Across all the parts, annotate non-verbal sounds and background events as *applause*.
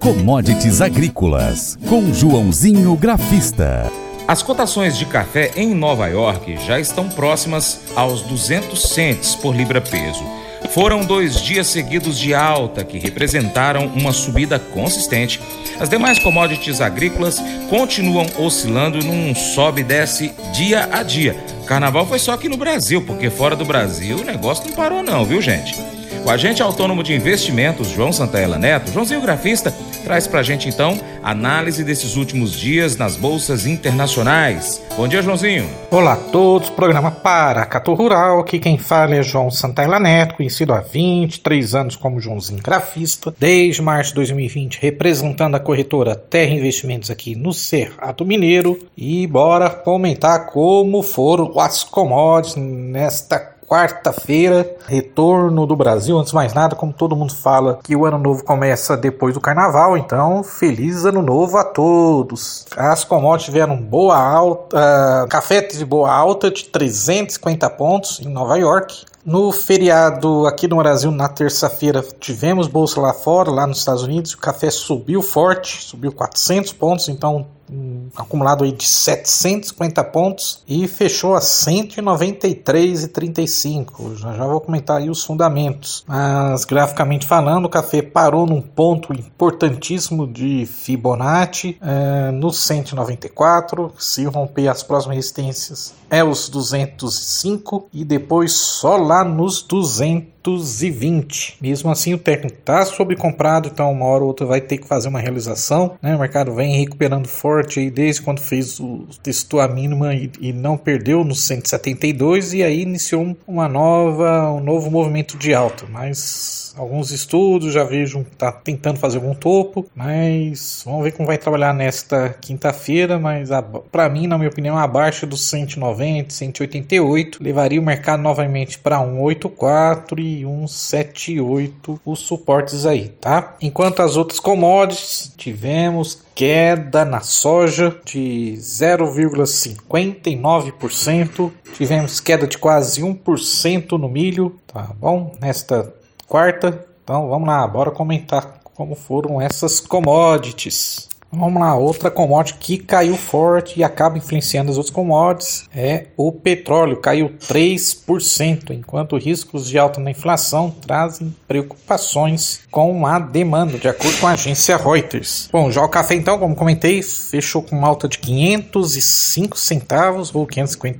Commodities Agrícolas, com Joãozinho Grafista. As cotações de café em Nova York já estão próximas aos 200 cents por libra-peso. Foram dois dias seguidos de alta que representaram uma subida consistente. As demais commodities agrícolas continuam oscilando num sobe e desce dia a dia. Carnaval foi só aqui no Brasil, porque fora do Brasil o negócio não parou não, viu gente? O agente autônomo de investimentos, João Santaella Neto, Joãozinho Grafista, traz pra gente então análise desses últimos dias nas bolsas internacionais. Bom dia, Joãozinho. Olá a todos, programa Paracato Rural. Aqui quem fala é João Santaella Neto, conhecido há 23 anos como Joãozinho Grafista, desde março de 2020 representando a corretora Terra Investimentos aqui no Cerrado Mineiro. E bora comentar como foram as commodities nesta quarta-feira, retorno do Brasil. Antes de mais nada, como todo mundo fala que o ano novo começa depois do carnaval, então feliz ano novo a todos. As commodities tiveram boa alta, uh, café de boa alta de 350 pontos em Nova York. No feriado aqui no Brasil, na terça-feira, tivemos bolsa lá fora, lá nos Estados Unidos. O café subiu forte, subiu 400 pontos, então um acumulado aí de 750 pontos e fechou a 193,35. Já já vou comentar aí os fundamentos. Mas graficamente falando, o café parou num ponto importantíssimo de Fibonacci é, no 194. Se romper as próximas resistências é os 205 e depois só lá nos 200 220. Mesmo assim, o técnico está sobrecomprado, então uma hora ou outra vai ter que fazer uma realização. Né? O mercado vem recuperando forte aí desde quando fez o testou a mínima e, e, não perdeu no 172 e aí iniciou uma nova, um novo movimento de alta. Mas alguns estudos já vejo tá tentando fazer algum topo, mas vamos ver como vai trabalhar nesta quinta-feira. Mas para mim, na minha opinião, abaixo dos 190, 188 levaria o mercado novamente para 184 e 178 os suportes aí, tá? Enquanto as outras commodities tivemos queda na soja de 0,59%, tivemos queda de quase 1% no milho, tá bom? Nesta quarta, então vamos lá, bora comentar como foram essas commodities. Vamos lá, outra commodity que caiu forte e acaba influenciando as outras commodities é o petróleo, caiu 3%, enquanto riscos de alta na inflação trazem preocupações com a demanda, de acordo com a agência Reuters. Bom, já o café então, como comentei, fechou com alta de 505 centavos, ou 550,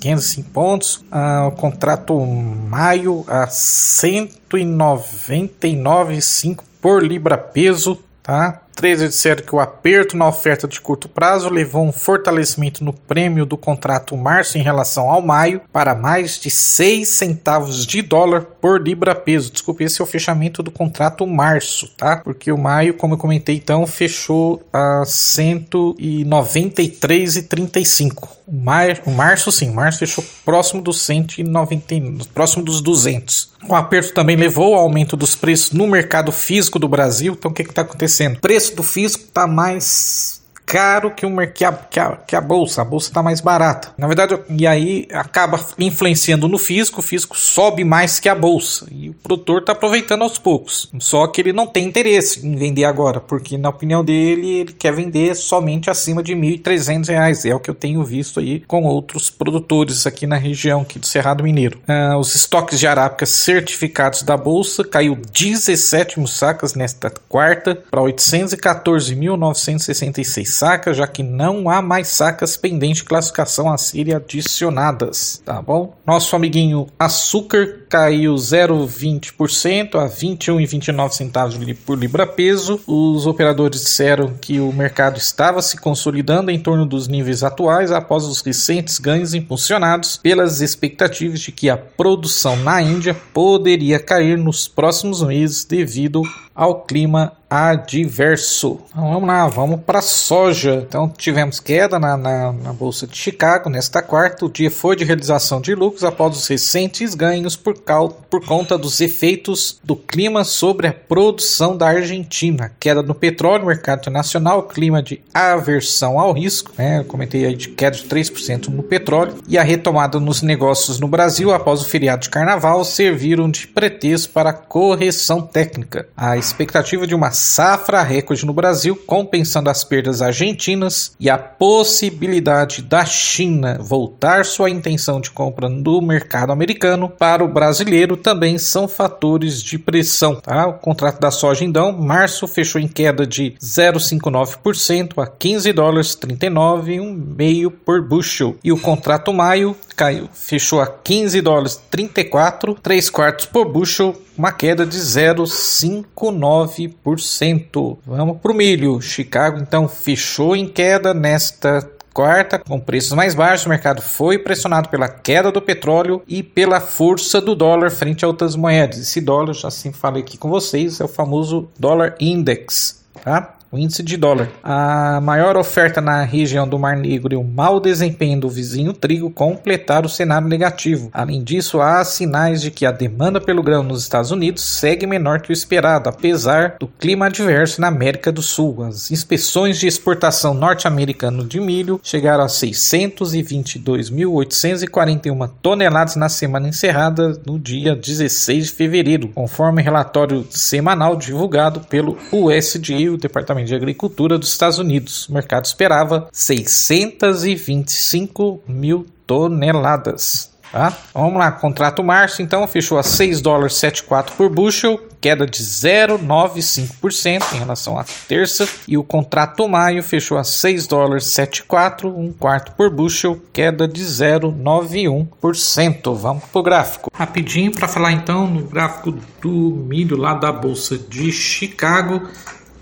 505 pontos. Ah, o contrato maio a 199,5 por libra peso, tá? Três disseram que o aperto na oferta de curto prazo levou um fortalecimento no prêmio do contrato março em relação ao maio para mais de 6 centavos de dólar por libra peso. Desculpe, esse é o fechamento do contrato março, tá? Porque o maio, como eu comentei então, fechou a 193,35. O, mar, o março sim, o março fechou próximo dos 190, próximo dos 200. O aperto também levou ao aumento dos preços no mercado físico do Brasil. Então o que está acontecendo? Preço preço do físico está mais caro que, o, que, a, que, a, que a bolsa. A bolsa está mais barata. Na verdade, e aí acaba influenciando no físico. O físico sobe mais que a bolsa. E o produtor está aproveitando aos poucos. Só que ele não tem interesse em vender agora, porque na opinião dele, ele quer vender somente acima de R$ 1.300. É o que eu tenho visto aí com outros produtores aqui na região aqui do Cerrado Mineiro. Ah, os estoques de arábica certificados da bolsa caiu 17 sacas nesta quarta para 814.966 sacas, já que não há mais sacas pendentes de classificação a serem adicionadas, tá bom? Nosso amiguinho açúcar caiu 0,20% a 21,29 centavos por libra peso. Os operadores disseram que o mercado estava se consolidando em torno dos níveis atuais após os recentes ganhos impulsionados pelas expectativas de que a produção na Índia poderia cair nos próximos meses devido ao clima adverso. Então, vamos lá, vamos para soja. Então tivemos queda na, na, na, Bolsa de Chicago nesta quarta. O dia foi de realização de lucros após os recentes ganhos por, cal, por conta dos efeitos do clima sobre a produção da Argentina. Queda no petróleo, mercado internacional, clima de aversão ao risco. Né? Eu comentei aí de queda de 3% no petróleo. E a retomada nos negócios no Brasil após o feriado de carnaval serviram de pretexto para correção técnica. A expectativa de uma safra recorde no Brasil, compensando as perdas argentinas e a possibilidade da China voltar sua intenção de compra no mercado americano para o brasileiro também são fatores de pressão. Tá? O contrato da soja, então, março fechou em queda de 0,59% a 15 dólares 39 um meio por bushel e o contrato maio caiu, fechou a 15 dólares 34 3 quartos por bushel uma queda de 0,59%. Vamos para o milho. Chicago então fechou em queda nesta quarta, com preços mais baixos, o mercado foi pressionado pela queda do petróleo e pela força do dólar frente a outras moedas. Esse dólar, já sempre falei aqui com vocês, é o famoso dólar index, tá? O índice de dólar. A maior oferta na região do Mar Negro e o mau desempenho do vizinho trigo completaram o cenário negativo. Além disso, há sinais de que a demanda pelo grão nos Estados Unidos segue menor que o esperado, apesar do clima adverso na América do Sul. As inspeções de exportação norte-americano de milho chegaram a 622.841 toneladas na semana encerrada no dia 16 de fevereiro, conforme relatório semanal divulgado pelo USDA, o Departamento De Agricultura dos Estados Unidos. O mercado esperava 625 mil toneladas. Tá? Vamos lá, contrato março então fechou a 6 dólares 74 por bushel, queda de 0,95% em relação à terça, e o contrato maio fechou a 6 dólares 74, um quarto por bushel, queda de 0,91%. Vamos para o gráfico. Rapidinho para falar então no gráfico do milho lá da bolsa de Chicago.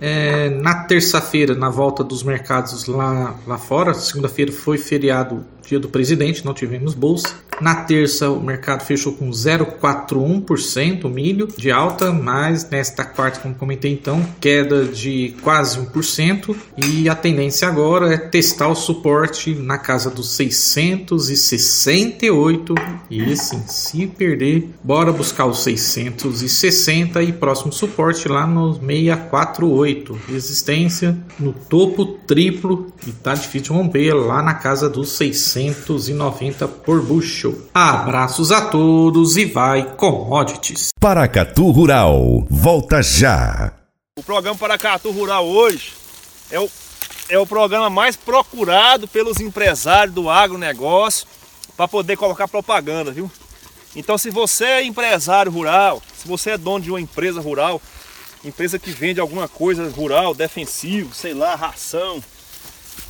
É, na terça-feira, na volta dos mercados lá, lá fora, segunda-feira foi feriado dia do presidente, não tivemos bolsa. Na terça, o mercado fechou com 0,41% milho de alta, mas nesta quarta, como comentei então, queda de quase 1%. E a tendência agora é testar o suporte na casa dos 668. E assim, se perder, bora buscar os 660 e próximo suporte lá no 648. Resistência no topo triplo e tá difícil de romper lá na casa dos 690 por bushel. Abraços a todos e vai commodities. Paracatu Rural, volta já. O programa Paracatu Rural hoje é o, é o programa mais procurado pelos empresários do agronegócio para poder colocar propaganda, viu? Então se você é empresário rural, se você é dono de uma empresa rural, empresa que vende alguma coisa rural, defensivo, sei lá, ração,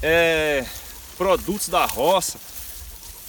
é, produtos da roça,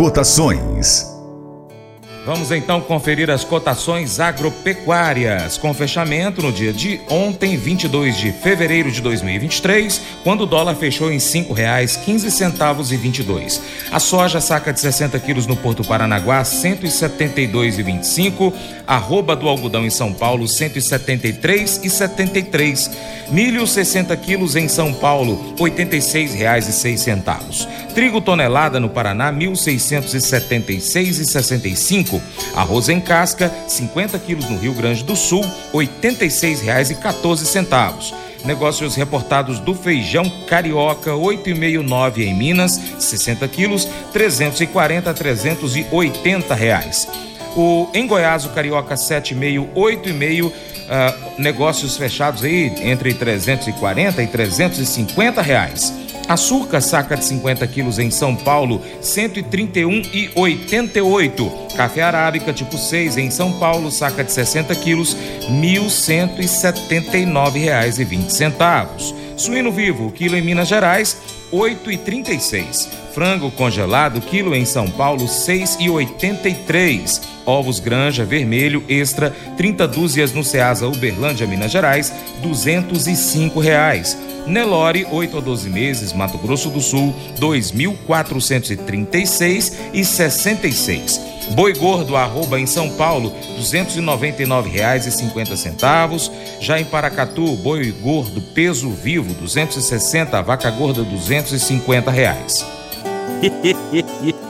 Cotações. Vamos então conferir as cotações agropecuárias, com fechamento no dia de ontem, 22 de fevereiro de 2023, quando o dólar fechou em R$ 5,15 e 22. A soja saca de 60 quilos no Porto Paranaguá, 172,25. Arroba do algodão em São Paulo, 173,73. Milho 60 quilos em São Paulo, R$ 86,06. Trigo tonelada no Paraná, 1.676,65 Arroz em casca, 50 quilos no Rio Grande do Sul, R$ 86,14. Negócios reportados do feijão carioca 8,59 em Minas, 60 quilos, 340 a 380 reais. O em Goiás o carioca 7,5, 8,5 Uh, negócios fechados aí entre 340 e 350 reais. Açúcar, saca de 50 quilos em São Paulo, 131,88. Café arábica tipo 6 em São Paulo, saca de 60 quilos, R$ 1.179,20. Suíno vivo, quilo em Minas Gerais, 8,36. Frango congelado, quilo em São Paulo, 6,83. Ovos Granja Vermelho Extra, 30 dúzias no Ceasa Uberlândia, Minas Gerais, 205 reais. Nelore, 8 a 12 meses, Mato Grosso do Sul, R$ 2.436,66. Boi gordo arroba em São Paulo, R$ 299,50. Já em Paracatu, boi gordo peso vivo, 260, vaca gorda, 250 reais. *laughs*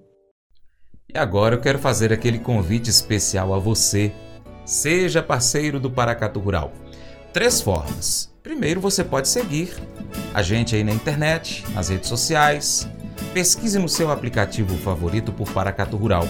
E agora eu quero fazer aquele convite especial a você. Seja parceiro do Paracatu Rural. Três formas. Primeiro, você pode seguir a gente aí na internet, nas redes sociais. Pesquise no seu aplicativo favorito por Paracatu Rural.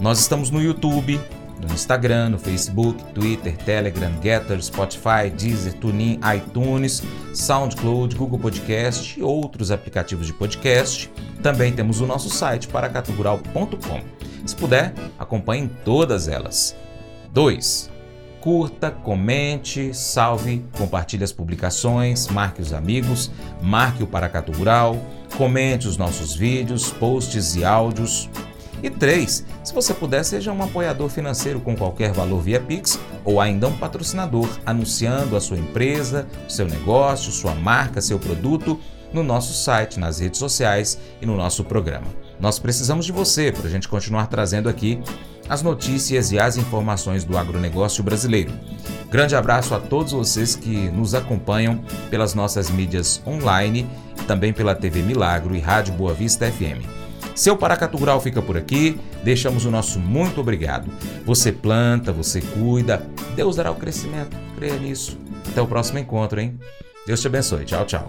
Nós estamos no YouTube, no Instagram, no Facebook, Twitter, Telegram, Getter, Spotify, Deezer, TuneIn, iTunes, SoundCloud, Google Podcast e outros aplicativos de podcast. Também temos o nosso site paracatugural.com. Se puder, acompanhe todas elas. 2. Curta, comente, salve, compartilhe as publicações, marque os amigos, marque o Paracatu Rural, comente os nossos vídeos, posts e áudios. E 3. Se você puder, seja um apoiador financeiro com qualquer valor via Pix ou ainda um patrocinador, anunciando a sua empresa, seu negócio, sua marca, seu produto no nosso site, nas redes sociais e no nosso programa. Nós precisamos de você para a gente continuar trazendo aqui as notícias e as informações do agronegócio brasileiro. Grande abraço a todos vocês que nos acompanham pelas nossas mídias online também pela TV Milagro e Rádio Boa Vista FM. Seu Paracatu Rural fica por aqui, deixamos o nosso muito obrigado. Você planta, você cuida, Deus dará o crescimento, creia nisso. Até o próximo encontro, hein? Deus te abençoe. Tchau, tchau.